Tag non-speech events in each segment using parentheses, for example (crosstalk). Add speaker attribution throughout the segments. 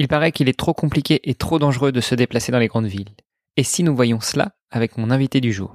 Speaker 1: Il paraît qu'il est trop compliqué et trop dangereux de se déplacer dans les grandes villes. Et si nous voyons cela avec mon invité du jour?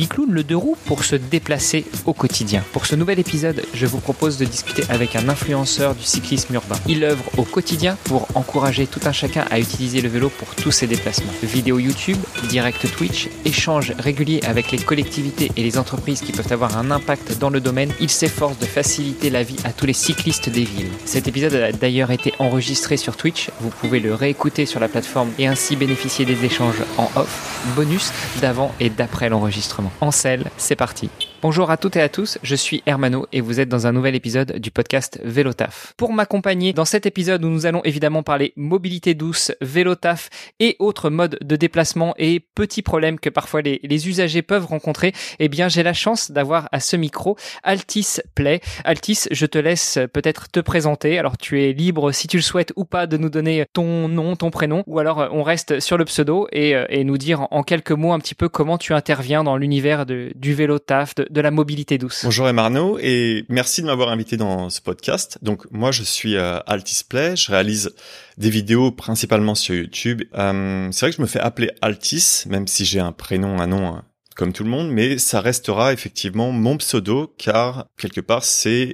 Speaker 1: bicloune, le deux roues pour se déplacer au quotidien. Pour ce nouvel épisode, je vous propose de discuter avec un influenceur du cyclisme urbain. Il œuvre au quotidien pour encourager tout un chacun à utiliser le vélo pour tous ses déplacements. Vidéo YouTube, direct Twitch, échanges réguliers avec les collectivités et les entreprises qui peuvent avoir un impact dans le domaine, il s'efforce de faciliter la vie à tous les cyclistes des villes. Cet épisode a d'ailleurs été enregistré sur Twitch, vous pouvez le réécouter sur la plateforme et ainsi bénéficier des échanges en off, bonus d'avant et d'après l'enregistrement. En scène, c'est parti. Bonjour à toutes et à tous, je suis Hermano et vous êtes dans un nouvel épisode du podcast Vélotaf. Pour m'accompagner dans cet épisode où nous allons évidemment parler mobilité douce, Vélotaf et autres modes de déplacement et petits problèmes que parfois les, usagers peuvent rencontrer, eh bien j'ai la chance d'avoir à ce micro Altis Play. Altis, je te laisse peut-être te présenter. Alors tu es libre si tu le souhaites ou pas de nous donner ton nom, ton prénom ou alors on reste sur le pseudo et, et nous dire en quelques mots un petit peu comment tu interviens dans l'univers du Vélotaf, de la mobilité douce.
Speaker 2: Bonjour Emarno et merci de m'avoir invité dans ce podcast. Donc moi je suis euh, Altisplay, je réalise des vidéos principalement sur YouTube. Euh, c'est vrai que je me fais appeler Altis, même si j'ai un prénom, un nom hein, comme tout le monde, mais ça restera effectivement mon pseudo car quelque part c'est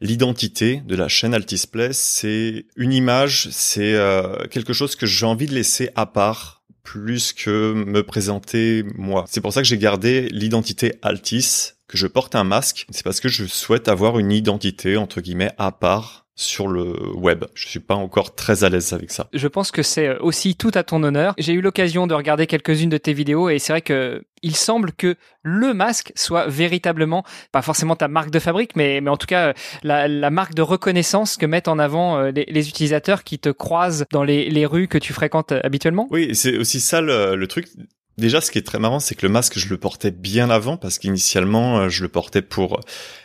Speaker 2: l'identité de la chaîne Altisplay, c'est une image, c'est euh, quelque chose que j'ai envie de laisser à part plus que me présenter moi. C'est pour ça que j'ai gardé l'identité Altis, que je porte un masque. C'est parce que je souhaite avoir une identité, entre guillemets, à part sur le web. Je suis pas encore très à l'aise avec ça.
Speaker 1: Je pense que c'est aussi tout à ton honneur. J'ai eu l'occasion de regarder quelques-unes de tes vidéos et c'est vrai que il semble que le masque soit véritablement, pas forcément ta marque de fabrique, mais, mais en tout cas la, la marque de reconnaissance que mettent en avant euh, les, les utilisateurs qui te croisent dans les, les, rues que tu fréquentes euh, habituellement.
Speaker 2: Oui, c'est aussi ça le, le truc. Déjà, ce qui est très marrant, c'est que le masque, je le portais bien avant parce qu'initialement, euh, je le portais pour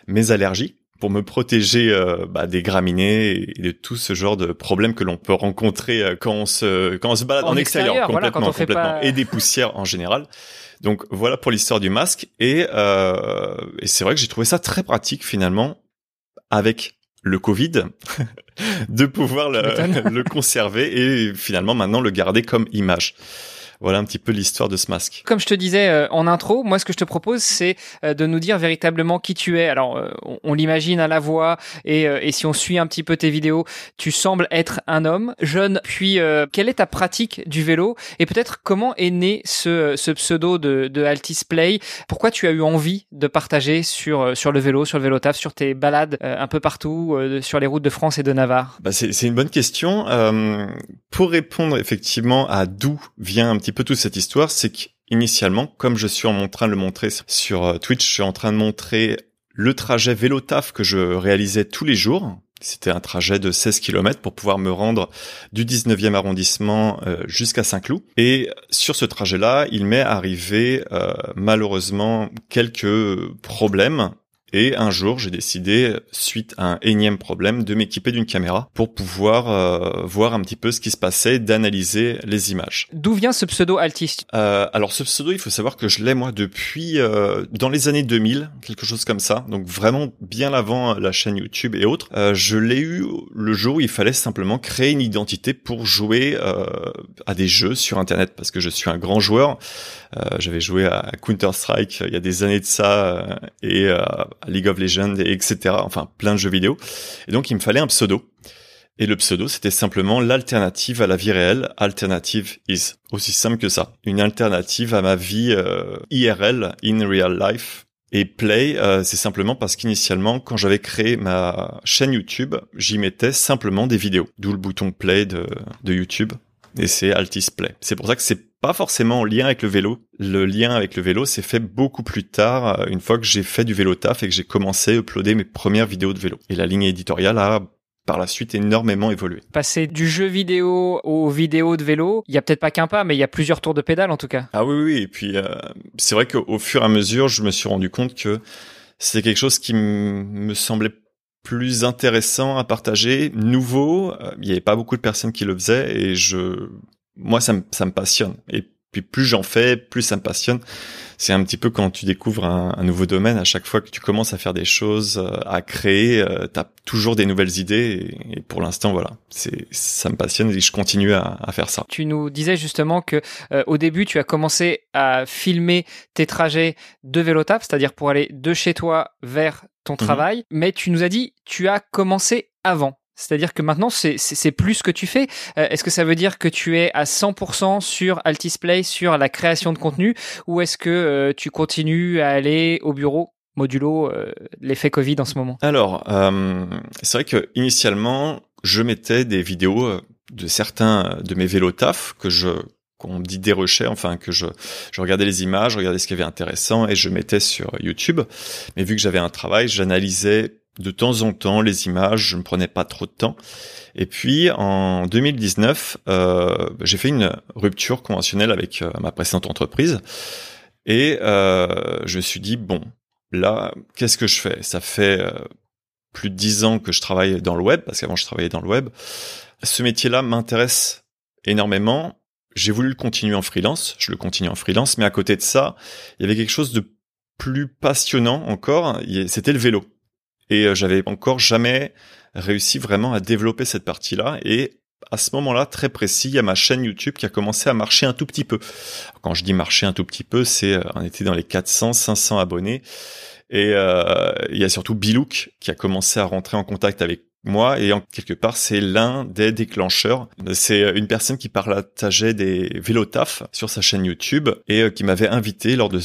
Speaker 2: mes allergies pour me protéger euh, bah, des graminées et de tout ce genre de problèmes que l'on peut rencontrer euh, quand on se quand on se balade en,
Speaker 1: en
Speaker 2: extérieur, complètement,
Speaker 1: voilà,
Speaker 2: complètement
Speaker 1: pas...
Speaker 2: et des poussières en général. Donc voilà pour l'histoire du masque. Et, euh, et c'est vrai que j'ai trouvé ça très pratique finalement avec le Covid (laughs) de pouvoir le, (laughs) le conserver et finalement maintenant le garder comme image voilà un petit peu l'histoire de ce masque.
Speaker 1: Comme je te disais euh, en intro, moi ce que je te propose c'est euh, de nous dire véritablement qui tu es. Alors euh, on, l'imagine à la voix et, et, si on suit un petit peu tes vidéos, tu sembles être un homme jeune. Puis quelle est ta pratique du vélo et peut-être comment est né ce, ce pseudo de, de Altis Play? Pourquoi tu as eu envie de partager sur sur le vélo, sur le vélo taf, sur tes balades un peu partout sur les routes de France et de Navarre?
Speaker 2: Bah C'est une bonne question. pour répondre effectivement à d'où vient un petit peu toute cette histoire, c'est qu'initialement, comme je suis en train de le montrer sur Twitch, je suis en train de montrer le trajet vélo taf que je réalisais tous les jours. C'était un trajet de 16 km pour pouvoir me rendre du 19e arrondissement euh, jusqu'à Saint-Cloud. Et sur ce trajet-là, il m'est arrivé euh, malheureusement quelques problèmes et un jour, j'ai décidé, suite à un énième problème, de m'équiper d'une caméra pour pouvoir euh, voir un petit peu ce qui se passait, d'analyser les images.
Speaker 1: D'où vient ce pseudo altiste?
Speaker 2: Euh, Alors ce pseudo, il faut savoir que je l'ai moi depuis euh, dans les années 2000, quelque chose comme ça. Donc vraiment bien avant la chaîne YouTube et autres. Euh, je l'ai eu le jour où il fallait simplement créer une identité pour jouer euh, à des jeux sur Internet parce que je suis un grand joueur. Euh, j'avais joué à Counter Strike il y a des années de ça et League of Legends, etc. Enfin, plein de jeux vidéo. Et donc, il me fallait un pseudo. Et le pseudo, c'était simplement l'alternative à la vie réelle. Alternative is. Aussi simple que ça. Une alternative à ma vie euh, IRL, in real life. Et Play, euh, c'est simplement parce qu'initialement, quand j'avais créé ma chaîne YouTube, j'y mettais simplement des vidéos. D'où le bouton Play de, de YouTube. Et c'est Altis Play. C'est pour ça que c'est pas forcément en lien avec le vélo. Le lien avec le vélo s'est fait beaucoup plus tard, euh, une fois que j'ai fait du vélo taf et que j'ai commencé à uploader mes premières vidéos de vélo. Et la ligne éditoriale a par la suite énormément évolué.
Speaker 1: Passer du jeu vidéo aux vidéos de vélo, il y a peut-être pas qu'un pas, mais il y a plusieurs tours de pédale en tout cas.
Speaker 2: Ah oui, oui. Et puis euh, c'est vrai qu'au fur et à mesure, je me suis rendu compte que c'était quelque chose qui me semblait plus intéressant à partager, nouveau. Euh, il n'y avait pas beaucoup de personnes qui le faisaient et je, moi, ça me, ça me passionne. Et puis plus j'en fais, plus ça me passionne c'est un petit peu quand tu découvres un, nouveau domaine, à chaque fois que tu commences à faire des choses, euh, à créer, euh, tu as toujours des nouvelles idées et, pour l'instant voilà, c'est ça me passionne et je continue à, faire ça.
Speaker 1: Tu nous disais justement que euh, au début tu as commencé à filmer tes trajets de vélo c'est-à-dire pour aller de chez toi vers ton mhm. travail, mais tu nous as dit tu as commencé avant. C'est-à-dire que maintenant, c'est plus ce que tu fais. Euh, est-ce que ça veut dire que tu es à 100% sur Altisplay, sur la création de contenu, ou est-ce que euh, tu continues à aller au bureau modulo euh, l'effet Covid en ce moment?
Speaker 2: Alors, c'est vrai que initialement, je mettais des vidéos de certains de mes vélos taf que je qu'on me dit dérochais, enfin que je, je regardais les images, je regardais ce qui avait intéressant et je mettais sur YouTube. Mais vu que j'avais un travail, j'analysais de temps en temps les images, je ne prenais pas trop de temps. Et puis en 2019, euh, j'ai fait une rupture conventionnelle avec euh, ma précédente entreprise et euh, je me suis dit bon, là, qu'est-ce que je fais? Ça fait euh, plus de dix ans que je travaille dans le web parce qu'avant je travaillais dans le web. Ce métier-là m'intéresse énormément. J'ai voulu le continuer en freelance, je le continue en freelance, mais à côté de ça, il y avait quelque chose de plus passionnant encore, c'était le vélo. Et euh, j'avais encore jamais réussi vraiment à développer cette partie-là. Et à ce moment-là, très précis, il y a ma chaîne YouTube qui a commencé à marcher un tout petit peu. Quand je dis marcher un tout petit peu, c'est euh, on était dans les 400, 500 abonnés. Et euh, il y a surtout Bilouk qui a commencé à rentrer en contact avec moi et en quelque part c'est l'un des déclencheurs. C'est une personne qui partageait des vélotaf sur sa chaîne YouTube et qui m'avait invité lors de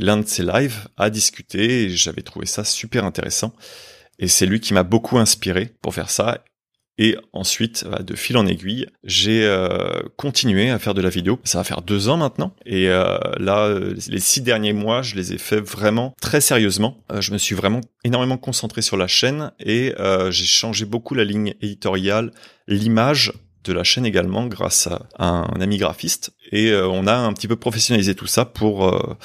Speaker 2: l'un de ses lives à discuter et j'avais trouvé ça super intéressant. Et c'est lui qui m'a beaucoup inspiré pour faire ça. Et ensuite, bah, de fil en aiguille, j'ai euh, continué à faire de la vidéo. Ça va faire deux ans maintenant. Et euh, là, les six derniers mois, je les ai fait vraiment très sérieusement. Euh, je me suis vraiment énormément concentré sur la chaîne et j'ai changé beaucoup la ligne éditoriale, l'image de la chaîne également grâce à un ami graphiste. Et on a un petit peu professionnalisé tout ça pour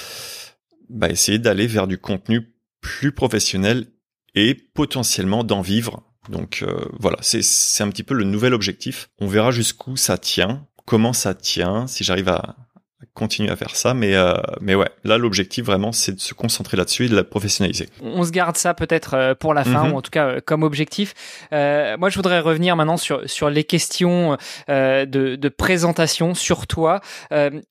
Speaker 2: bah, essayer d'aller vers du contenu plus professionnel et potentiellement d'en vivre. Donc euh, voilà, c'est un petit peu le nouvel objectif. On verra jusqu'où ça tient, comment ça tient, si j'arrive à, continuer à faire ça. Mais, euh, mais ouais, là, l'objectif vraiment, c'est de se concentrer là-dessus et de la professionnaliser.
Speaker 1: On se garde ça peut-être euh, pour la fin, mhm. ou en tout cas euh, comme objectif. Euh, moi, je voudrais revenir maintenant sur, sur les questions euh, de, de présentation sur toi.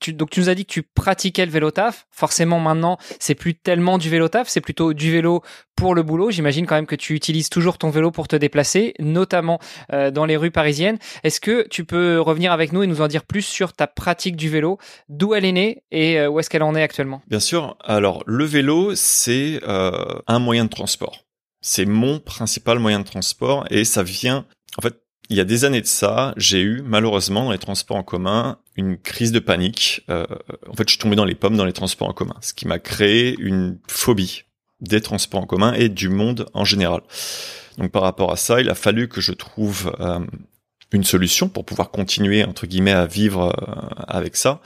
Speaker 1: tu, donc, tu nous as dit que tu pratiquais le vélo taf. Forcément, maintenant, c'est plus tellement du vélo taf, c'est plutôt du vélo pour le boulot. J'imagine quand même que tu utilises toujours ton vélo pour te déplacer, notamment dans les rues parisiennes. Est-ce que tu peux revenir avec nous et nous en dire plus sur ta pratique du vélo? D'où elle est née et euh, où est-ce qu'elle en est actuellement
Speaker 2: Bien sûr. Alors, le vélo, c'est euh, un moyen de transport. C'est mon principal moyen de transport et ça vient, en fait, il y a des années de ça, j'ai eu malheureusement dans les transports en commun une crise de panique. Euh, en fait, je suis tombé dans les pommes dans les transports en commun, ce qui m'a créé une phobie des transports en commun et du monde en général. Donc par rapport à ça, il a fallu que je trouve une solution pour pouvoir continuer entre guillemets à vivre euh, avec ça.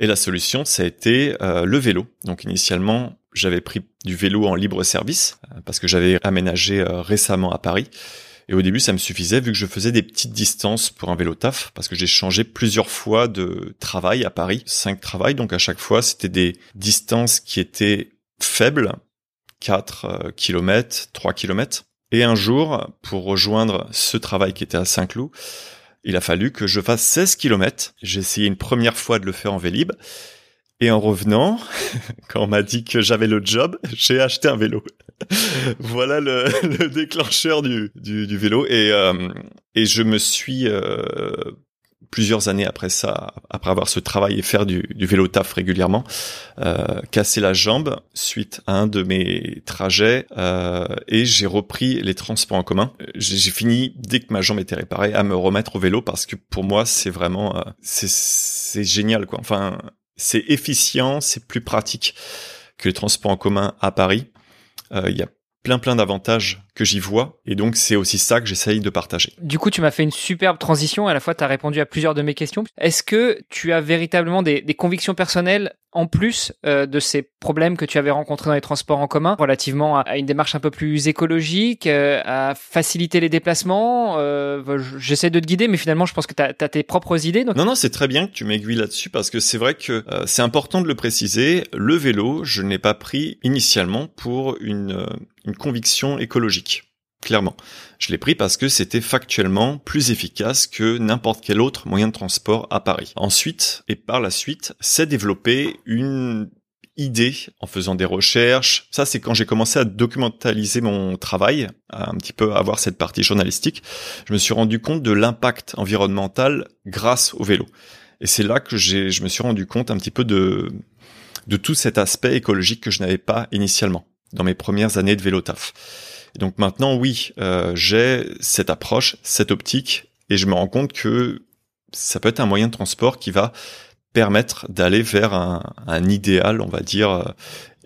Speaker 2: Et la solution, ça a été euh, le vélo. Donc initialement, j'avais pris du vélo en libre service euh, parce que j'avais aménagé récemment à Paris. Et au début, ça me suffisait vu que je faisais des petites distances pour un vélo taf parce que j'ai changé plusieurs fois de travail à Paris, cinq travails. Donc à chaque fois, c'était des distances qui étaient faibles, 4 km, 3 km. Et un jour, pour rejoindre ce travail qui était à Saint-Cloud, il a fallu que je fasse 16 km. J'ai essayé une première fois de le faire en Vélib. Et en revenant, (laughs) quand on m'a dit que j'avais le job, (laughs) j'ai acheté un vélo. (laughs) voilà le, le, déclencheur du vélo. Et, euh, et je me suis euh, plusieurs années après ça, après avoir ce travail et faire du, du vélo taf régulièrement, euh, cassé la jambe suite à un de mes trajets euh, et j'ai repris les transports en commun. J'ai fini dès que ma jambe était réparée à me remettre au vélo parce que pour moi c'est vraiment euh, c'est génial quoi. Enfin c'est efficient, c'est plus pratique que les transports en commun à Paris. Euh, il y a plein plein d'avantages que j'y vois et donc c'est aussi ça que j'essaye de partager.
Speaker 1: Du coup, tu m'as fait une superbe transition. À la fois, tu as répondu à plusieurs de mes questions. Est-ce que tu as véritablement des, des convictions personnelles en plus euh, de ces problèmes que tu avais rencontrés dans les transports en commun, relativement à, une démarche un peu plus écologique, euh, à faciliter les déplacements euh, J'essaie de te guider, mais finalement, je pense que tu as, tes propres idées.
Speaker 2: Donc... Non, non, c'est très bien que tu m'aiguilles là-dessus parce que c'est vrai que euh, c'est important de le préciser. Le vélo, je n'ai pas pris initialement pour une, euh, une conviction écologique clairement. Je l'ai pris parce que c'était factuellement plus efficace que n'importe quel autre moyen de transport à Paris. Ensuite, et par la suite, c'est développé une idée en faisant des recherches. Ça, c'est quand j'ai commencé à documentaliser mon travail, à un petit peu avoir cette partie journalistique. Je me suis rendu compte de l'impact environnemental grâce au vélo. Et c'est là que j'ai, je me suis rendu compte un petit peu de tout cet aspect écologique que je n'avais pas initialement dans mes premières années de vélo taf donc maintenant, oui, euh, j'ai cette approche, cette optique, et je me rends compte que ça peut être un moyen de transport qui va permettre d'aller vers un, un, idéal, on va dire, euh,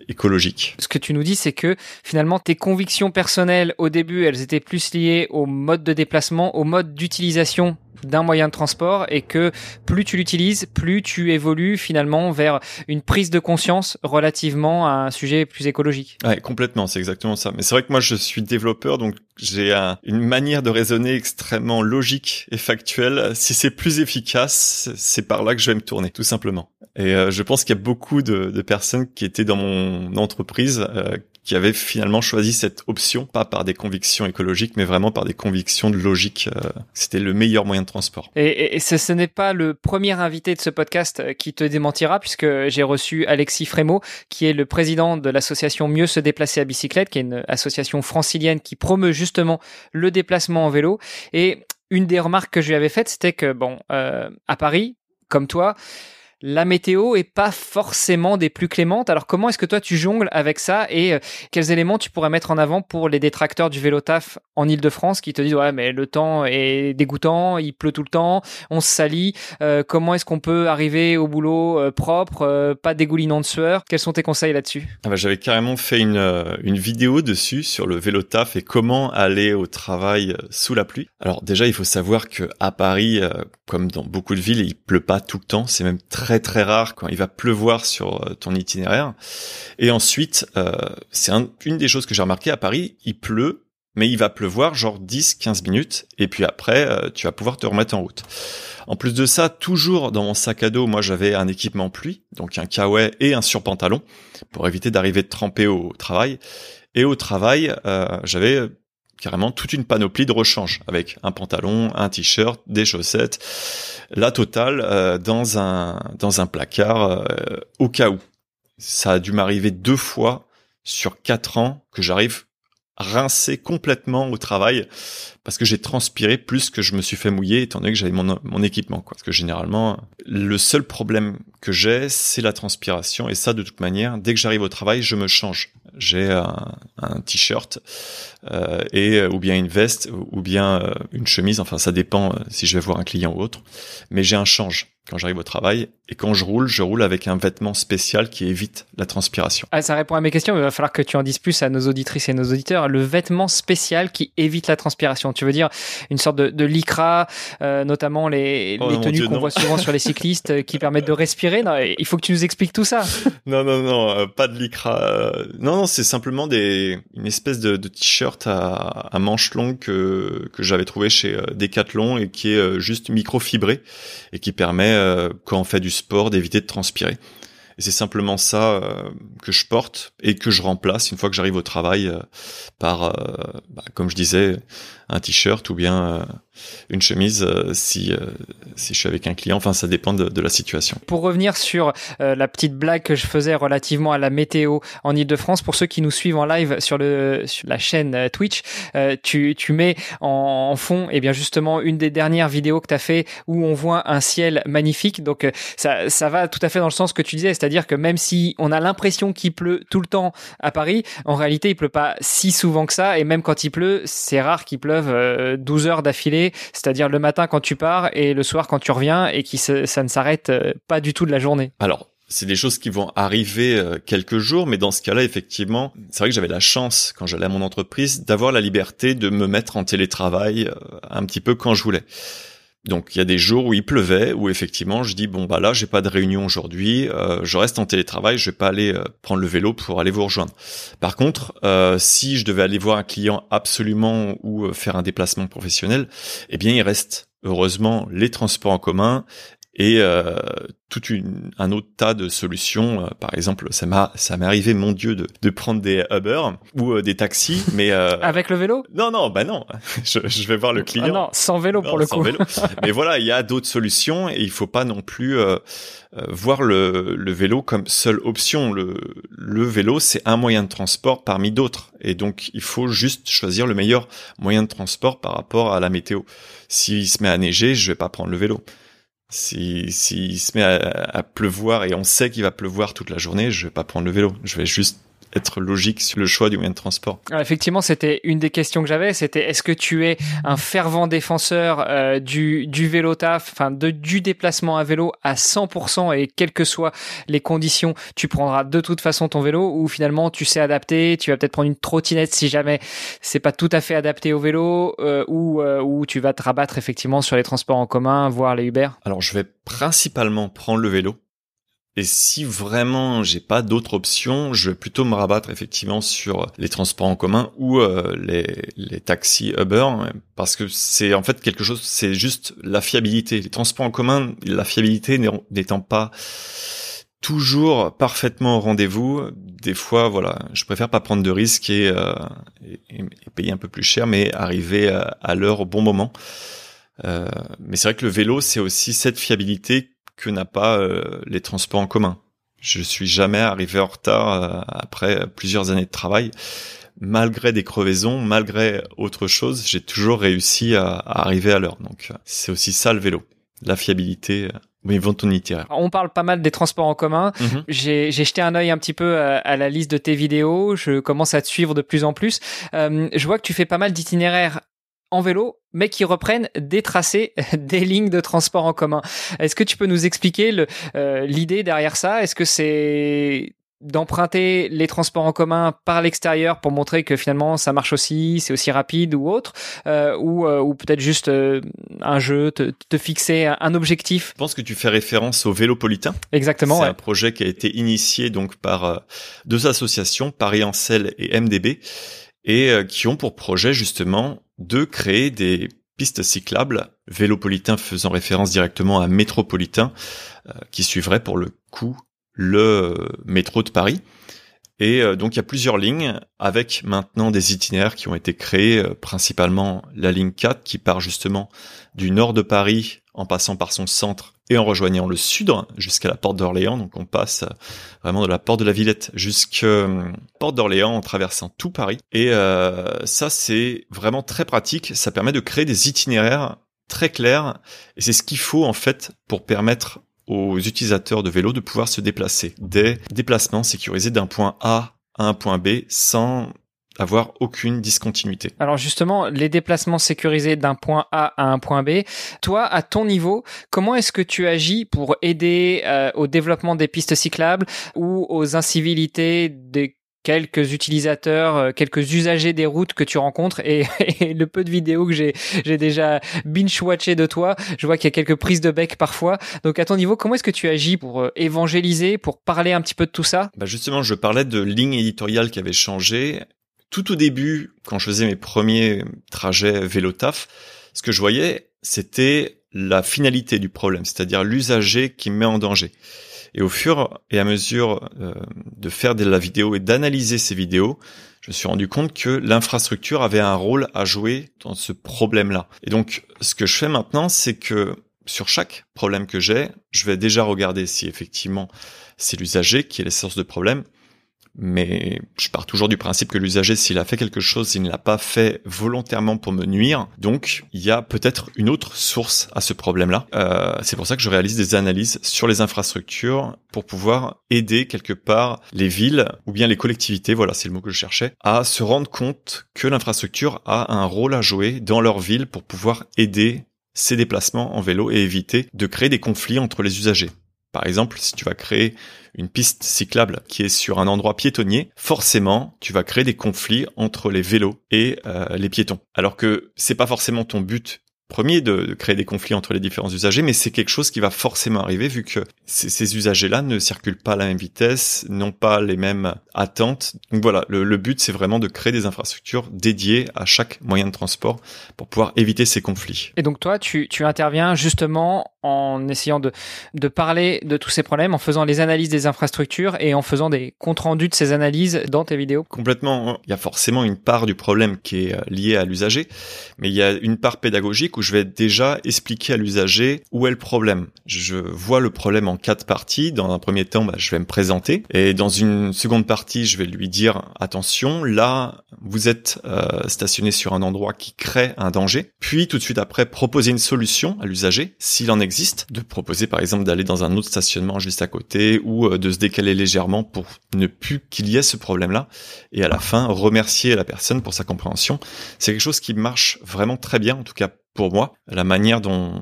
Speaker 2: écologique.
Speaker 1: Ce que tu nous dis, c'est que finalement, tes convictions personnelles, au début, elles étaient plus liées au mode de déplacement, au mode d'utilisation d'un moyen de transport et que plus tu l'utilises, plus tu évolues finalement vers une prise de conscience relativement à un sujet plus écologique.
Speaker 2: Ouais, complètement, c'est exactement ça. Mais c'est vrai que moi je suis développeur donc j'ai une manière de raisonner extrêmement logique et factuelle. Si c'est plus efficace, c'est par là que je vais me tourner, tout simplement. Et euh, je pense qu'il y a beaucoup de, personnes qui étaient dans mon entreprise euh, qui avait finalement choisi cette option, pas par des convictions écologiques, mais vraiment par des convictions de logique. Euh, c'était le meilleur moyen de transport.
Speaker 1: Et, ce n'est pas le premier invité de ce podcast euh, qui te démentira, puisque j'ai reçu Alexis Frémaux, qui est le président de l'association Mieux se déplacer à bicyclette, qui est une association francilienne qui promeut justement le déplacement en vélo. Et une des remarques que je lui avais faites, c'était que, bon, euh, à Paris, comme toi, la météo est pas forcément des plus clémentes. Alors comment est-ce que toi tu jongles avec ça et euh, quels éléments tu pourrais mettre en avant pour les détracteurs du vélo taf en Ile-de-France qui te disent ouais mais le temps est dégoûtant, il pleut tout le temps, on se salit. Euh, comment est-ce qu'on peut arriver au boulot euh, propre, pas dégoulinant de sueur? Quels sont tes conseils là-dessus?
Speaker 2: Ah bah, J'avais carrément fait une, une vidéo dessus sur le vélo taf et comment aller au travail sous la pluie. Alors déjà il faut savoir que à Paris, comme dans beaucoup de villes, il pleut pas tout le temps, c'est même très très rare quand il va pleuvoir sur euh, ton itinéraire. Et ensuite, euh, c'est une des choses que j'ai remarqué à Paris, il pleut, mais il va pleuvoir genre 10-15 minutes, et puis après, euh, tu vas pouvoir te remettre en route. En plus de ça, toujours dans mon sac à dos, moi j'avais un équipement pluie, donc un kawaii et un surpantalon, pour éviter d'arriver trempé au travail. Et au travail, j'avais carrément toute une panoplie de rechange avec un pantalon, un t-shirt, des chaussettes, la totale euh, dans un dans un placard euh, au cas où. Ça a dû m'arriver deux fois sur quatre ans que j'arrive rincé complètement au travail parce que j'ai transpiré plus que je me suis fait mouiller étant donné que j'avais mon, mon équipement quoi. Parce que généralement le seul problème que j'ai c'est la transpiration et ça de toute manière dès que j'arrive au travail je me change j'ai un, un t-shirt euh, et ou bien une veste ou bien euh, une chemise. Enfin, ça dépend euh, si je vais voir un client ou autre. Mais j'ai un change quand j'arrive au travail. Et quand je roule, je roule avec un vêtement spécial qui évite la transpiration.
Speaker 1: Ah, ça répond à mes questions, mais il va falloir que tu en dises plus à nos auditrices et nos auditeurs. Le vêtement spécial qui évite la transpiration. Tu veux dire une sorte de, de lycra, euh, notamment les, oh, les tenues qu'on voit souvent sur les (laughs) cyclistes euh, qui permettent de respirer. Non, il faut que tu nous expliques tout ça. (laughs)
Speaker 2: non, non, non, euh, pas de lycra. Non, non, c'est simplement des, une espèce de, de t-shirt à, à manches longues que, que j'avais trouvé chez Decathlon et qui est juste microfibré et qui permet euh, quand on fait du sport d'éviter de transpirer. Et c'est simplement ça euh, que je porte et que je remplace une fois que j'arrive au travail euh, par, bah, comme je disais, un t-shirt ou bien une chemise si si je suis avec un client. Enfin, ça dépend de, la situation.
Speaker 1: Pour revenir sur la petite blague que je faisais relativement à la météo en Ile-de-France, pour ceux qui nous suivent en live sur le sur la chaîne Twitch, tu tu mets en, en fond et eh bien justement une des dernières vidéos que tu as fait où on voit un ciel magnifique. Donc ça ça va tout à fait dans le sens que tu disais, c'est-à-dire que même si on a l'impression qu'il pleut tout le temps à Paris, en réalité, il pleut pas si souvent que ça. Et même quand il pleut, c'est rare qu'il pleuve 12 euh, heures d'affilée, c'est-à-dire le matin quand tu pars et le soir quand tu reviens et qui ça ne s'arrête euh, pas du tout de la journée.
Speaker 2: Alors, c'est des choses qui vont arriver euh, quelques jours, mais dans ce cas-là, effectivement, c'est vrai que j'avais la chance, quand j'allais à mon entreprise, d'avoir la liberté de me mettre en télétravail un petit peu quand je voulais. Donc il y a des jours où il pleuvait, où effectivement je dis bon bah là j'ai pas de réunion aujourd'hui, euh, je reste en télétravail, je vais pas aller euh, prendre le vélo pour aller vous rejoindre. Par contre, euh, si je devais aller voir un client absolument ou faire un déplacement professionnel, eh bien il reste heureusement les transports en commun et euh, tout une, un autre tas de solutions. Euh, par exemple, ça m'a ça m'est arrivé, mon Dieu, de, de prendre des Uber ou euh, des taxis, (laughs) mais euh,
Speaker 1: avec le vélo?
Speaker 2: Non, non, bah non. (laughs) je, je vais voir le client. Ah
Speaker 1: non, sans vélo pour le
Speaker 2: sans
Speaker 1: coup.
Speaker 2: Vélo. mais voilà, il y a d'autres solutions et il faut pas non plus voir le, le vélo comme seule option. Le, le vélo, c'est un moyen de transport parmi d'autres, et donc il faut juste choisir le meilleur moyen de transport par rapport à la météo. S'il se met à neiger, je vais pas prendre le vélo. Si s'il se met à, à, pleuvoir et on sait qu'il va pleuvoir toute la journée, je vais pas prendre le vélo. Je vais juste être logique sur le choix du moyen de transport.
Speaker 1: effectivement, c'était une des questions que j'avais. C'était est-ce que tu es un fervent défenseur euh, du, du vélo taf, enfin de, du déplacement à vélo à 100% et quelles que soient les conditions, tu prendras de toute façon ton vélo ou finalement tu sais adapter, tu vas peut-être prendre une trottinette si jamais c'est pas tout à fait adapté au vélo euh, ou, euh, ou tu vas te rabattre effectivement sur les transports en commun, voire les Uber?
Speaker 2: Alors je vais principalement prendre le vélo et si vraiment j'ai pas d'autre option, je vais plutôt me rabattre effectivement sur les transports en commun ou euh, les, taxis Uber parce que c'est en fait quelque chose, c'est juste la fiabilité. Les transports en commun, la fiabilité n'étant pas toujours parfaitement au rendez-vous. Des fois, voilà, je préfère pas prendre de risques et, euh, payer un peu plus cher, mais arriver à, à l'heure au bon moment. Euh, mais c'est vrai que le vélo, c'est aussi cette fiabilité que n'a pas euh, les transports en commun. Je suis jamais arrivé en retard euh, après plusieurs années de travail. Malgré des crevaisons, malgré autre chose, j'ai toujours réussi à, arriver à l'heure. Donc euh, c'est aussi ça le vélo, la fiabilité. Oui, vont ton itinéraire.
Speaker 1: On parle pas mal des transports en commun. Mhm. J'ai jeté un œil un petit peu à, la liste de tes vidéos. Je commence à te suivre de plus en plus. je vois que tu fais pas mal d'itinéraires en vélo, mais qui reprennent des tracés, (laughs) des lignes de transport en commun. Est-ce que tu peux nous expliquer euh, l'idée derrière ça? Est-ce que c'est d'emprunter les transports en commun par l'extérieur pour montrer que finalement ça marche aussi, c'est aussi rapide ou autre, euh, ou, euh, ou peut-être juste un jeu, te, te fixer un, objectif?
Speaker 2: Je pense que tu fais référence au Vélopolitain.
Speaker 1: Exactement.
Speaker 2: C'est un projet qui a été initié donc par deux associations, Paris Ancel et MDB, et qui ont pour projet justement de créer des pistes cyclables, Vélopolitain faisant référence directement à Métropolitain, euh, qui suivrait pour le coup le métro de Paris. Et euh, donc il y a plusieurs lignes avec maintenant des itinéraires qui ont été créés, euh, principalement la ligne 4 qui part justement du nord de Paris en passant par son centre et en rejoignant le sud jusqu'à la porte d'Orléans. Donc on passe vraiment de la porte de la Villette jusqu'à euh, porte d'Orléans en traversant tout Paris. Et euh, ça c'est vraiment très pratique. Ça permet de créer des itinéraires très clairs et c'est ce qu'il faut en fait pour permettre aux utilisateurs de vélo de pouvoir se déplacer. Des déplacements sécurisés d'un point A à un point B sans avoir aucune discontinuité.
Speaker 1: Alors justement, les déplacements sécurisés d'un point A à un point B, toi, à ton niveau, comment est-ce que tu agis pour aider euh, au développement des pistes cyclables ou aux incivilités des quelques utilisateurs, euh, quelques usagers des routes que tu rencontres? (laughs) Et, le peu de vidéos que j'ai j'ai déjà binge-watché de toi, je vois qu'il y a quelques prises de bec parfois. Donc à ton niveau, comment est-ce que tu agis pour euh, évangéliser, pour parler un petit peu de tout ça?
Speaker 2: Bah Justement, je parlais de ligne éditoriale qui avait changé tout au début, quand je faisais mes premiers trajets vélo-taf, ce que je voyais, c'était la finalité du problème, c'est-à-dire l'usager qui me met en danger. Et au fur et à mesure euh, de faire de la vidéo et d'analyser ces vidéos, je me suis rendu compte que l'infrastructure avait un rôle à jouer dans ce problème-là. Et donc, ce que je fais maintenant, c'est que sur chaque problème que j'ai, je vais déjà regarder si effectivement c'est l'usager qui est l'essence de problème, mais je pars toujours du principe que l'usager, s'il a fait quelque chose, il ne l'a pas fait volontairement pour me nuire. Donc, il y a peut-être une autre source à ce problème-là. Euh, c'est pour ça que je réalise des analyses sur les infrastructures pour pouvoir aider quelque part les villes ou bien les collectivités, voilà, c'est le mot que je cherchais, à se rendre compte que l'infrastructure a un rôle à jouer dans leur ville pour pouvoir aider ces déplacements en vélo et éviter de créer des conflits entre les usagers. Par exemple, si tu vas créer une piste cyclable qui est sur un endroit piétonnier, forcément, tu vas créer des conflits entre les vélos et euh, les piétons. Alors que c'est pas forcément ton but premier de, créer des conflits entre les différents usagers, mais c'est quelque chose qui va forcément arriver vu que ces, usagers-là ne circulent pas à la même vitesse, n'ont pas les mêmes attentes. Donc voilà, le, but c'est vraiment de créer des infrastructures dédiées à chaque moyen de transport pour pouvoir éviter ces conflits.
Speaker 1: Et donc toi, tu, tu interviens justement en essayant de, de parler de tous ces problèmes, en faisant les analyses des infrastructures et en faisant des comptes rendus de ces analyses dans tes vidéos
Speaker 2: Complètement. Il y a forcément une part du problème qui est euh, liée à l'usager, mais il y a une part pédagogique où je vais déjà expliquer à l'usager où est le problème. Je vois le problème en quatre parties. Dans un premier temps, bah, je vais me présenter et dans une seconde partie, je vais lui dire attention, là, vous êtes euh, stationné sur un endroit qui crée un danger. Puis tout de suite après, proposer une solution à l'usager s'il en existe de proposer par exemple d'aller dans un autre stationnement juste à côté ou euh, de se décaler légèrement pour ne plus qu'il y ait ce problème-là. Et à la fin, remercier la personne pour sa compréhension. C'est quelque chose qui marche vraiment très bien, en tout cas pour moi. La manière dont,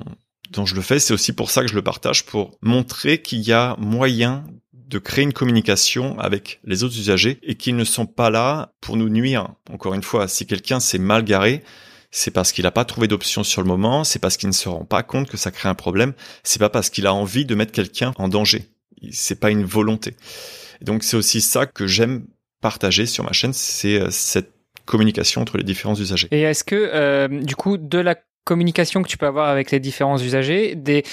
Speaker 2: dont je le fais, c'est aussi pour ça que je le partage, pour montrer qu'il y a moyen de créer une communication avec les autres usagers et qu'ils ne sont pas là pour nous nuire. Encore une fois, si quelqu'un s'est mal garé, c'est parce qu'il n'a pas trouvé d'option sur le moment, c'est parce qu'il ne se rend pas compte que ça crée un problème, c'est pas parce qu'il a envie de mettre quelqu'un en danger. C'est pas une volonté. donc c'est aussi ça que j'aime partager sur ma chaîne, c'est euh, cette communication entre les différents usagers.
Speaker 1: Et est-ce que euh, du coup de la communication que tu peux avoir avec les différents usagers, des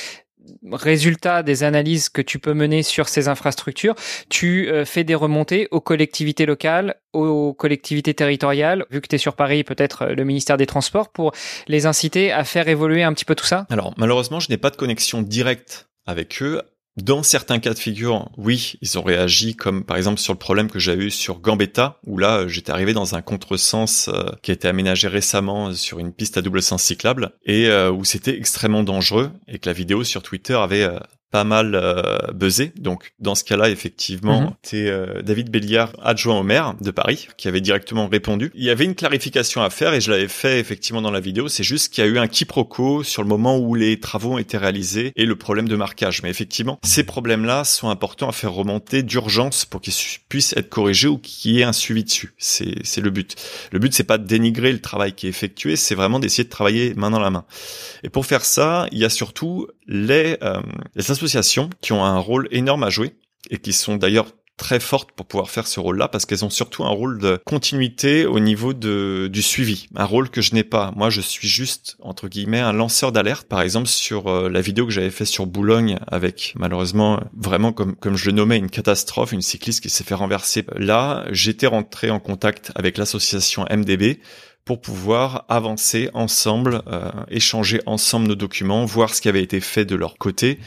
Speaker 1: résultats des analyses que tu peux mener sur ces infrastructures, tu euh, fais des remontées aux collectivités locales, aux collectivités territoriales, vu que tu es sur Paris, peut-être euh, le ministère des Transports, pour les inciter à faire évoluer un petit peu tout ça?
Speaker 2: Alors malheureusement, je n'ai pas de connexion directe avec eux. Dans certains cas de figure, oui, ils ont réagi, comme par exemple sur le problème que j'ai eu sur Gambetta, où là, euh, j'étais arrivé dans un contresens euh, qui a été aménagé récemment sur une piste à double sens cyclable, et euh, où c'était extrêmement dangereux, et que la vidéo sur Twitter avait pas mal euh, buzzé. Donc dans ce cas-là, effectivement, c'est euh, David Béliard, adjoint au maire de Paris, qui avait directement répondu. Il y avait une clarification à faire et je l'avais fait effectivement dans la vidéo. C'est juste qu'il y a eu un quiproquo sur le moment où les travaux ont été réalisés et le problème de marquage. Mais effectivement, ces problèmes-là sont importants à faire remonter d'urgence pour qu'ils puissent être corrigés ou qu'il y ait un suivi dessus. C'est c'est le but. Le but c'est pas de dénigrer le travail qui est effectué, c'est vraiment d'essayer de travailler main dans la main. Et pour faire ça, il y a surtout les, euh, les associations qui ont un rôle énorme à jouer et qui sont d'ailleurs très fortes pour pouvoir faire ce rôle-là parce qu'elles ont surtout un rôle de continuité au niveau de, du suivi, un rôle que je n'ai pas. Moi, je suis juste entre guillemets un lanceur d'alerte. Par exemple, sur euh, la vidéo que j'avais fait sur Boulogne avec malheureusement vraiment comme comme je le nommais une catastrophe, une cycliste qui s'est fait renverser. Là, j'étais rentré en contact avec l'association MDB pour pouvoir avancer ensemble, euh, échanger ensemble nos documents, voir ce qui avait été fait de leur côté,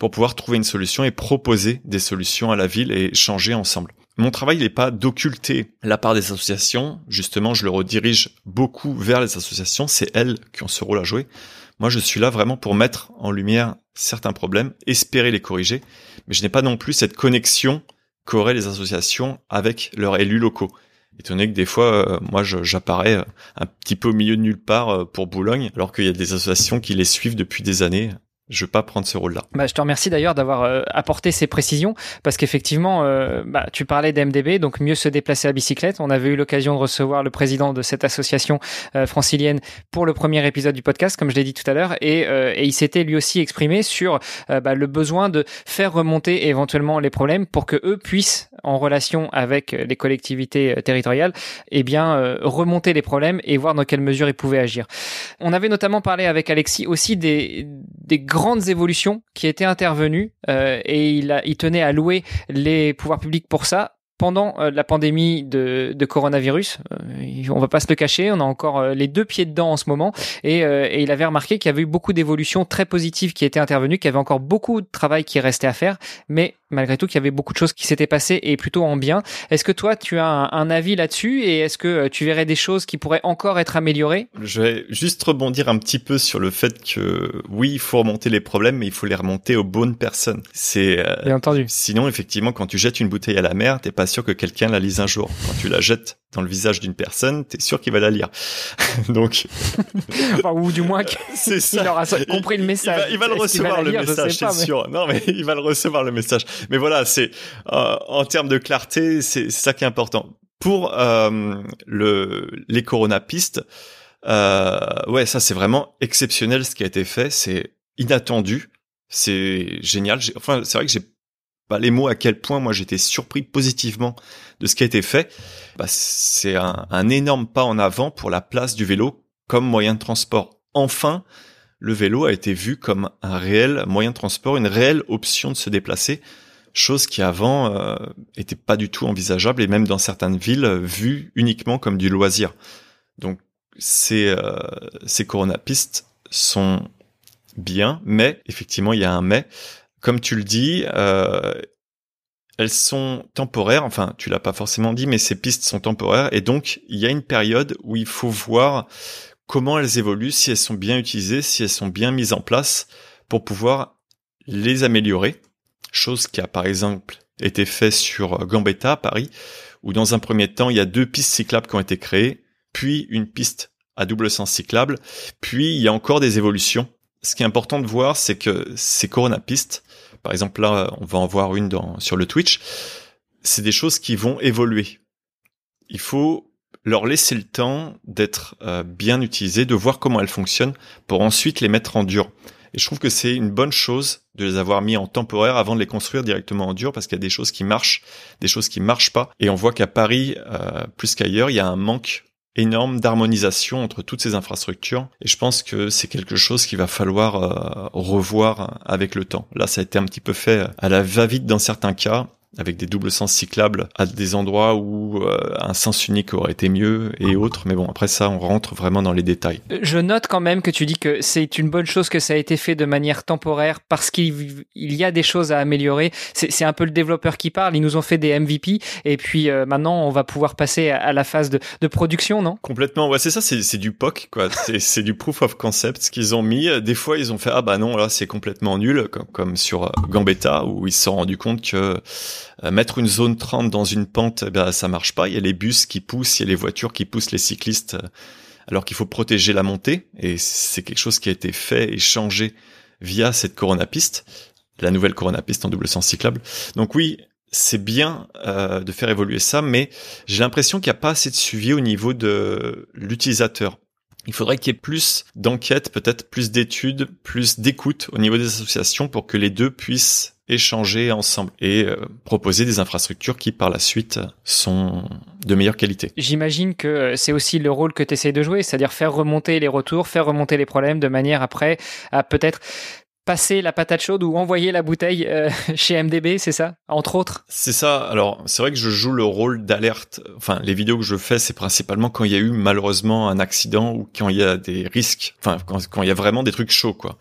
Speaker 2: pour pouvoir trouver une solution et proposer des solutions à la ville et échanger ensemble. Mon travail n'est pas d'occulter la part des associations, justement je le redirige beaucoup vers les associations, c'est elles qui ont ce rôle à jouer. Moi je suis là vraiment pour mettre en lumière certains problèmes, espérer les corriger, mais je n'ai pas non plus cette connexion qu'auraient les associations avec leurs élus locaux étant donné que des fois, euh, moi, j'apparais euh, un petit peu au milieu de nulle part euh, pour Boulogne, alors qu'il y a des associations qui les suivent depuis des années je vais pas prendre ce rôle-là.
Speaker 1: Bah, je te remercie d'ailleurs d'avoir euh, apporté ces précisions parce qu'effectivement, euh, bah, tu parlais d'MDB, donc mieux se déplacer à bicyclette. On avait eu l'occasion de recevoir le président de cette association euh, francilienne pour le premier épisode du podcast, comme je l'ai dit tout à l'heure, et, et, il s'était lui aussi exprimé sur bah, le besoin de faire remonter éventuellement les problèmes pour que eux puissent, en relation avec les collectivités territoriales, eh bien remonter les problèmes et voir dans quelle mesure ils pouvaient agir. On avait notamment parlé avec Alexis aussi des, des grands grandes évolutions qui étaient intervenues et il, a, il tenait à louer les pouvoirs publics pour ça pendant euh, la pandémie de, de coronavirus. Euh, on va pas se le cacher, on a encore euh, les deux pieds dedans en ce moment. Et, et il avait remarqué qu'il y avait eu beaucoup d'évolutions très positives qui étaient intervenues, qu'il y avait encore beaucoup de travail qui restait à faire, mais malgré tout qu'il y avait beaucoup de choses qui s'étaient passées et plutôt en bien. Est-ce que toi, tu as un, avis là-dessus et est-ce que tu verrais des choses qui pourraient encore être améliorées?
Speaker 2: Je vais juste rebondir un petit peu sur le fait que oui, il faut remonter les problèmes, mais il faut les remonter aux bonnes personnes. C'est
Speaker 1: bien entendu.
Speaker 2: Sinon, effectivement, quand tu jettes une bouteille à la mer, t'es pas sûr que quelqu'un la lise un jour. Quand tu la jettes dans le visage d'une personne, t'es sûr qu'il va la lire. (laughs) Donc,
Speaker 1: ou du moins (laughs) qu'il aura compris le message.
Speaker 2: Il va, le recevoir le message, c'est sûr. Non, mais il va le recevoir le message. Mais voilà, c'est euh, en termes de clarté, c'est ça qui est important. Pour euh, le les coronapistes, euh, ouais, ça c'est vraiment exceptionnel ce qui a été fait. C'est inattendu. C'est génial. Enfin, c'est vrai que j'ai pas les mots à quel point moi j'étais surpris positivement de ce qui a été fait. Bah, c'est un, énorme pas en avant pour la place du vélo comme moyen de transport. Enfin, le vélo a été vu comme un réel moyen de transport, une réelle option de se déplacer, chose qui avant euh, était pas du tout envisageable et même dans certaines villes vu uniquement comme du loisir. Donc ces euh, ces coronapistes sont bien, mais effectivement il y a un mais comme tu le dis, euh, elles sont temporaires. Enfin, tu l'as pas forcément dit, mais ces pistes sont temporaires. Et donc, il y a une période où il faut voir comment elles évoluent, si elles sont bien utilisées, si elles sont bien mises en place pour pouvoir les améliorer. Chose qui a, par exemple, été fait sur Gambetta à Paris, où dans un premier temps, il y a deux pistes cyclables qui ont été créées, puis une piste à double sens cyclable, puis il y a encore des évolutions. Ce qui est important de voir, c'est que ces Corona pistes, par exemple, là, on va en voir une sur le Twitch. C'est des choses qui vont évoluer. Il faut leur laisser le temps d'être euh, bien utilisées, de voir comment elles fonctionnent pour ensuite les mettre en dur. Et je trouve que c'est une bonne chose de les avoir mis en temporaire avant de les construire directement en dur parce qu'il y a des choses qui marchent, des choses qui marchent pas. Et on voit qu'à Paris, euh, plus qu'ailleurs, il y a un manque énorme d'harmonisation entre toutes ces infrastructures et je pense que c'est quelque chose qu'il va falloir euh, revoir avec le temps. Là, ça a été un petit peu fait à la va-vite dans certains cas avec des doubles sens cyclables à des endroits où euh, un sens unique aurait été mieux et autres. Mais bon, après ça, on rentre vraiment dans les détails.
Speaker 1: Je note quand même que tu dis que c'est une bonne chose que ça a été fait de manière temporaire parce qu'il y a des choses à améliorer. C'est un peu le développeur qui parle. Ils nous ont fait des MVP et puis euh, maintenant, on va pouvoir passer à, la phase de, de, production, non?
Speaker 2: Complètement. Ouais, c'est ça. C'est du POC, quoi. (laughs) c'est du proof of concept ce qu'ils ont mis. Des fois, ils ont fait ah bah non, là c'est complètement nul, comme, comme sur euh, Gambetta où ils se sont rendus compte que euh, mettre une zone 30 dans une pente, eh ben, ça marche pas. Il y a les bus qui poussent, il y a les voitures qui poussent les cyclistes, euh, alors qu'il faut protéger la montée. Et c'est quelque chose qui a été fait et changé via cette Corona piste, la nouvelle Corona piste en double sens cyclable. Donc oui, c'est bien euh, de faire évoluer ça, mais j'ai l'impression qu'il n'y a pas assez de suivi au niveau de l'utilisateur. Il faudrait qu'il y ait plus d'enquêtes, peut-être plus d'études, plus d'écoute au niveau des associations pour que les deux puissent échanger ensemble et euh, proposer des infrastructures qui par la suite sont de meilleure qualité.
Speaker 1: J'imagine que c'est aussi le rôle que tu essaies de jouer, c'est-à-dire faire remonter les retours, faire remonter les problèmes de manière après à peut-être passer la patate chaude ou envoyer la bouteille euh, (laughs) chez MDB, c'est ça, entre autres?
Speaker 2: C'est ça. Alors, c'est vrai que je joue le rôle d'alerte. Enfin, les vidéos que je fais, c'est principalement quand il y a eu malheureusement un accident ou quand il y a des risques. Enfin, quand, quand il y a vraiment des trucs chauds, quoi.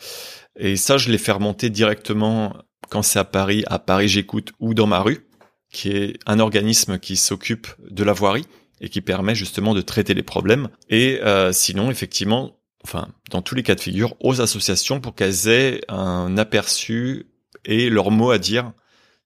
Speaker 2: Et ça, je les fais remonter directement quand c'est à Paris, à Paris j'écoute ou dans ma rue, qui est un organisme qui s'occupe de la voirie et qui permet justement de traiter les problèmes. Et euh, sinon, effectivement, enfin, dans tous les cas de figure, aux associations pour qu'elles aient un aperçu et leur mot à dire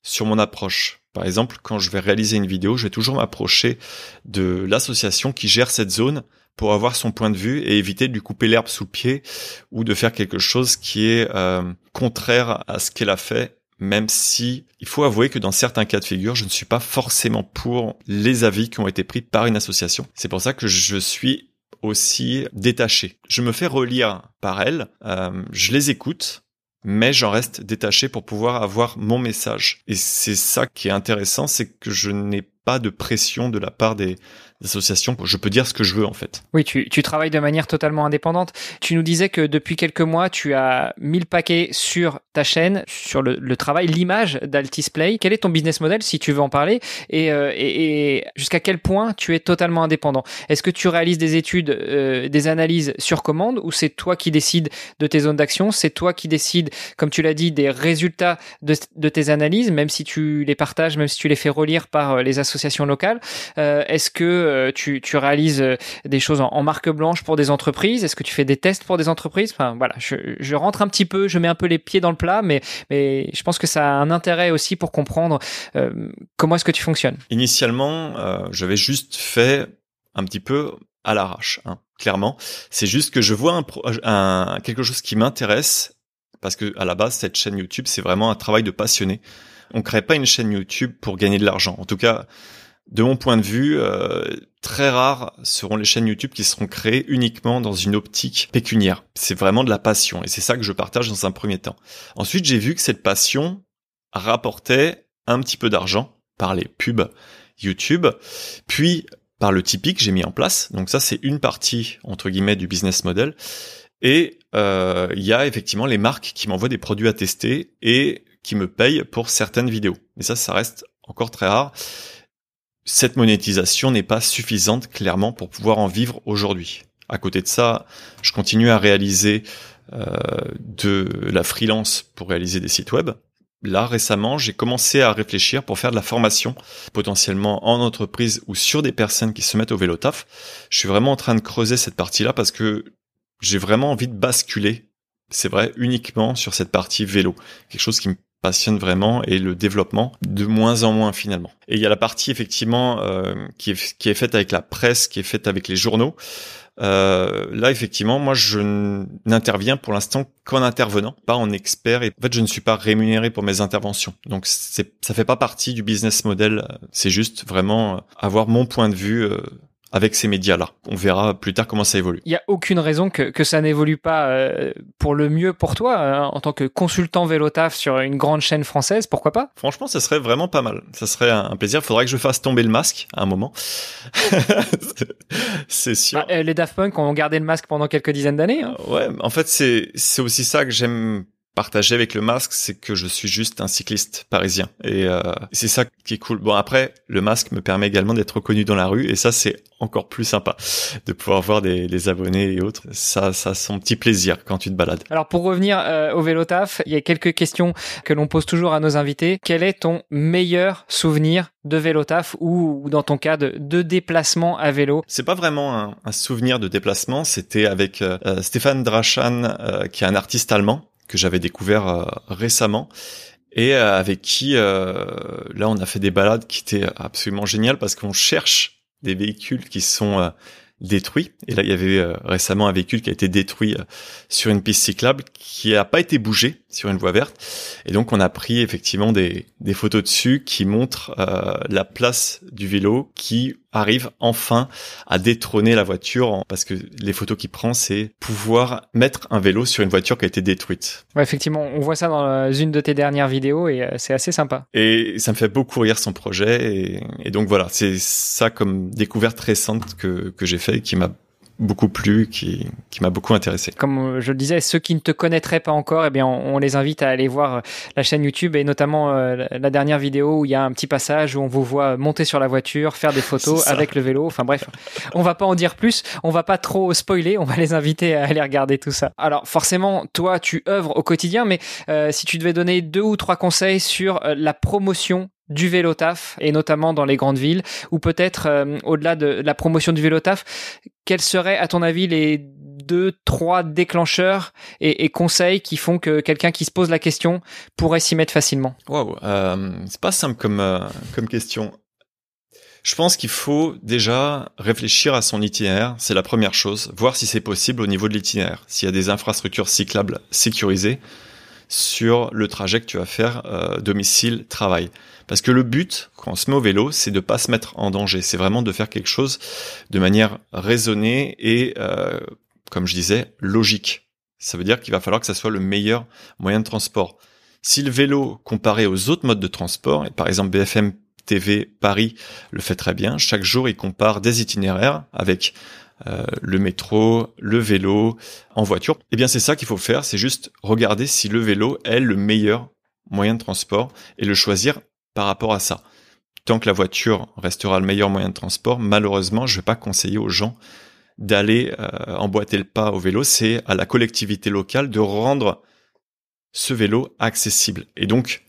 Speaker 2: sur mon approche. Par exemple, quand je vais réaliser une vidéo, je vais toujours m'approcher de l'association qui gère cette zone pour avoir son point de vue et éviter de lui couper l'herbe sous pied ou de faire quelque chose qui est euh, contraire à ce qu'elle a fait même si il faut avouer que dans certains cas de figure, je ne suis pas forcément pour les avis qui ont été pris par une association. C'est pour ça que je suis aussi détaché. Je me fais relire par elle, euh, je les écoute, mais j'en reste détaché pour pouvoir avoir mon message. Et c'est ça qui est intéressant, c'est que je n'ai pas de pression de la part des, associations. Je peux dire ce que je veux en fait.
Speaker 1: Oui, tu, travailles de manière totalement indépendante. Tu nous disais que depuis quelques mois, tu as mis le paquet sur ta chaîne, sur le, travail, l'image d'Altisplay. Quel est ton business model si tu veux en parler et, euh, et, jusqu'à quel point tu es totalement indépendant? Est-ce que tu réalises des études, euh, des analyses sur commande ou c'est toi qui décides de tes zones d'action? C'est toi qui décides, comme tu l'as dit, des résultats de, de, tes analyses, même si tu les partages, même si tu les fais relire par euh, les associations locales Est-ce que tu, tu, réalises des choses en, marque blanche pour des entreprises? Est-ce que tu fais des tests pour des entreprises? Enfin voilà, je, rentre un petit peu, je mets un peu les pieds dans le plat, mais je pense que ça a un intérêt aussi pour comprendre euh, comment est-ce que tu fonctionnes.
Speaker 2: Initialement, euh, j'avais juste fait un petit peu à l'arrache, hein, clairement. C'est juste que je vois quelque chose qui m'intéresse parce que à la base cette chaîne YouTube c'est vraiment un travail de passionné. On crée pas une chaîne YouTube pour gagner de l'argent. En tout cas, de mon point de vue, euh, très rares seront les chaînes YouTube qui seront créées uniquement dans une optique pécuniaire. C'est vraiment de la passion et c'est ça que je partage dans un premier temps. Ensuite, j'ai vu que cette passion rapportait un petit peu d'argent par les pubs YouTube, puis par le Tipeee que j'ai mis en place. Donc ça, c'est une partie entre guillemets du business model. Et euh, il y a effectivement les marques qui m'envoient des produits à tester et qui me payent pour certaines vidéos. Mais ça, ça reste encore très rare cette monétisation n'est pas suffisante clairement pour pouvoir en vivre aujourd'hui. À côté de ça, je continue à réaliser euh, de la freelance pour réaliser des sites web. Là, récemment, j'ai commencé à réfléchir pour faire de la formation, potentiellement en entreprise ou sur des personnes qui se mettent au vélo taf. Je suis vraiment en train de creuser cette partie-là parce que j'ai vraiment envie de basculer, c'est vrai, uniquement sur cette partie vélo. Quelque chose qui me passionne vraiment et le développement de moins en moins finalement. Et il y a la partie effectivement euh, qui, est, qui est faite avec la presse, qui est faite avec les journaux. Euh, là, effectivement, moi, je n'interviens pour l'instant qu'en intervenant, pas en expert. Et en fait, je ne suis pas rémunéré pour mes interventions. Donc, ça fait pas partie du business model. C'est juste vraiment avoir mon point de vue euh, avec ces médias-là. On verra plus tard comment ça évolue.
Speaker 1: Il n'y a aucune raison que, que ça n'évolue pas euh, pour le mieux pour toi, hein, en tant que consultant vélotaf sur une grande chaîne française, pourquoi pas?
Speaker 2: Franchement, ça serait vraiment pas mal. Ça serait un, plaisir. Il faudrait que je fasse tomber le masque à un moment. (laughs) c'est sûr.
Speaker 1: Bah, les Daft Punk ont gardé le masque pendant quelques dizaines d'années. Hein.
Speaker 2: Ouais, en fait, c'est c'est aussi ça que j'aime partager avec le masque, c'est que je suis juste un cycliste parisien. Et euh, c'est ça qui est cool. Bon, après, le masque me permet également d'être reconnu dans la rue, et ça, c'est encore plus sympa de pouvoir voir des, des, abonnés et autres. Ça, ça, son petit plaisir quand tu te balades.
Speaker 1: Alors, pour revenir euh, au vélo taf, il y a quelques questions que l'on pose toujours à nos invités. Quel est ton meilleur souvenir de vélo taf ou, dans ton cas de, de déplacement à vélo?
Speaker 2: C'est pas vraiment un, un, souvenir de déplacement. C'était avec euh, Stéphane Drachan, euh, qui est un artiste allemand que j'avais découvert euh, récemment et euh, avec qui euh, là on a fait des balades qui étaient absolument géniales parce qu'on cherche des véhicules qui sont détruits. Et là, il y avait récemment un véhicule qui a été détruit sur une piste cyclable qui n'a pas été bougé sur une voie verte. Et donc, on a pris effectivement des, des photos dessus qui montrent la place du vélo qui arrive enfin à détrôner la voiture parce que les photos qu'il prend, c'est pouvoir mettre un vélo sur une voiture qui a été détruite.
Speaker 1: Ouais, effectivement, on voit ça dans une de tes dernières vidéos et c'est assez sympa.
Speaker 2: Et ça me fait beaucoup rire son projet et, et donc voilà, c'est ça comme découverte récente que, que j'ai fait qui m'a beaucoup plu, qui, qui m'a beaucoup intéressé.
Speaker 1: Comme je le disais, ceux qui ne te connaîtraient pas encore, eh bien, on, les invite à aller voir euh, la chaîne YouTube et notamment euh, la dernière vidéo où il y a un petit passage où on vous voit monter sur la voiture, faire des photos avec le vélo. Enfin bref, on va pas en dire plus, on va pas trop spoiler, on va les inviter à aller regarder tout ça. Alors forcément, toi, tu œuvres au quotidien, mais euh, si tu devais donner deux ou trois conseils sur la promotion du vélo taf et notamment dans les grandes villes ou peut-être euh, au-delà de la promotion du vélo taf quels seraient à ton avis les deux trois déclencheurs et, conseils qui font que quelqu'un qui se pose la question pourrait s'y mettre facilement?
Speaker 2: Waouh, euh, c'est pas simple comme euh, comme question. Je pense qu'il faut déjà réfléchir à son itinéraire, c'est la première chose, voir si c'est possible au niveau de l'itinéraire, s'il y a des infrastructures cyclables sécurisées sur le trajet que tu vas faire euh, domicile travail. Parce que le but, quand on se met au vélo, c'est de pas se mettre en danger. C'est vraiment de faire quelque chose de manière raisonnée et, euh, comme je disais, logique. Ça veut dire qu'il va falloir que ça soit le meilleur moyen de transport. Si le vélo, comparé aux autres modes de transport, et par exemple BFM TV Paris le fait très bien. Chaque jour, il compare des itinéraires avec euh, le métro, le vélo, en voiture. Eh bien, c'est ça qu'il faut faire, c'est juste regarder si le vélo est le meilleur moyen de transport et le choisir par rapport à ça. Tant que la voiture restera le meilleur moyen de transport, malheureusement, je ne vais pas conseiller aux gens d'aller euh, emboîter le pas au vélo. C'est à la collectivité locale de rendre ce vélo accessible. Et donc,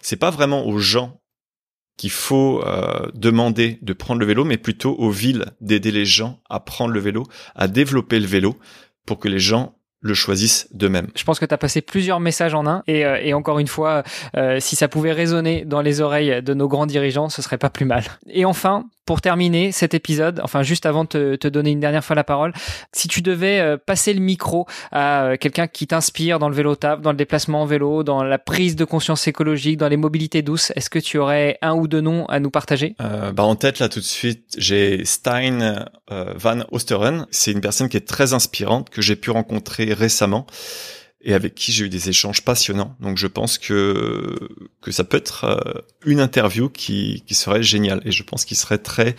Speaker 2: c'est pas vraiment aux gens qu'il faut euh, demander de prendre le vélo, mais plutôt aux villes d'aider les gens à prendre le vélo, à développer le vélo, pour que les gens le choisissent d'eux-mêmes.
Speaker 1: Je pense que tu as passé plusieurs messages en un et, euh, et encore une fois, euh, si ça pouvait résonner dans les oreilles de nos grands dirigeants, ce serait pas plus mal. Et enfin, pour terminer cet épisode, enfin juste avant de te, donner une dernière fois la parole, si tu devais euh, passer le micro à euh, quelqu'un qui t'inspire dans le vélo taf, dans le déplacement en vélo, dans la prise de conscience écologique, dans les mobilités douces, est-ce que tu aurais un ou deux noms à nous partager?
Speaker 2: Euh, bah En tête là tout de suite, j'ai Stein van Osteren. C'est une personne qui est très inspirante que j'ai pu rencontrer récemment et avec qui j'ai eu des échanges passionnants. Donc je pense que que ça peut être euh, une interview qui qui serait géniale et je pense qu'il serait très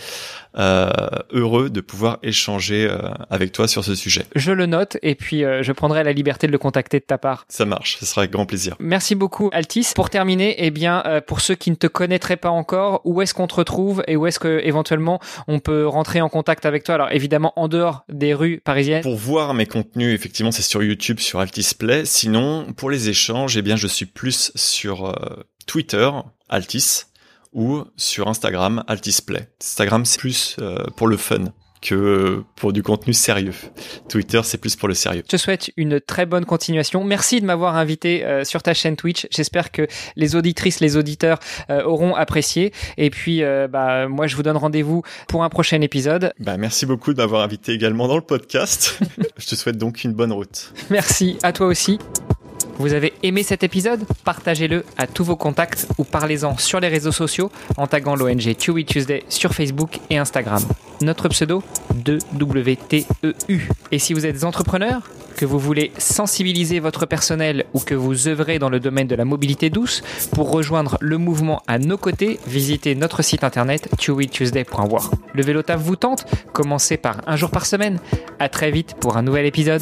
Speaker 2: heureux de pouvoir échanger euh, avec toi sur ce sujet.
Speaker 1: Je le note et puis euh, je prendrai la liberté de le contacter de ta part.
Speaker 2: Ça marche, ce sera avec grand plaisir.
Speaker 1: Merci beaucoup Altis. Pour terminer, eh bien pour ceux qui ne te connaîtraient pas encore, où est-ce qu'on te retrouve et où est-ce que éventuellement on peut rentrer en contact avec toi? Alors évidemment en dehors des rues parisiennes.
Speaker 2: Pour voir mes contenus, effectivement, c'est sur YouTube, sur Altis Play. Sinon, pour les échanges, eh bien je suis plus sur Twitter, Altis ou sur Instagram, Altisplay. Instagram, c'est plus euh, pour le fun que pour du contenu sérieux. Twitter, c'est plus pour le sérieux.
Speaker 1: Je te souhaite une très bonne continuation. Merci de m'avoir invité euh, sur ta chaîne Twitch. J'espère que les auditrices, les auditeurs euh, auront apprécié. Et puis, bah, moi, je vous donne rendez-vous pour un prochain épisode.
Speaker 2: Bah, merci beaucoup de m'avoir invité également dans le podcast. (laughs) je te souhaite donc une bonne route.
Speaker 1: Merci à toi aussi. Vous avez aimé cet épisode? Partagez-le à tous vos contacts ou parlez-en sur les réseaux sociaux en taguant l'ONG Chewy Tuesday sur Facebook et Instagram. Notre pseudo 2WTEU. Et si vous êtes entrepreneur, que vous voulez sensibiliser votre personnel ou que vous œuvrez dans le domaine de la mobilité douce, pour rejoindre le mouvement à nos côtés, visitez notre site internet chewytuesday.war. Le vélo taf vous tente? Commencez par un jour par semaine. À très vite pour un nouvel épisode.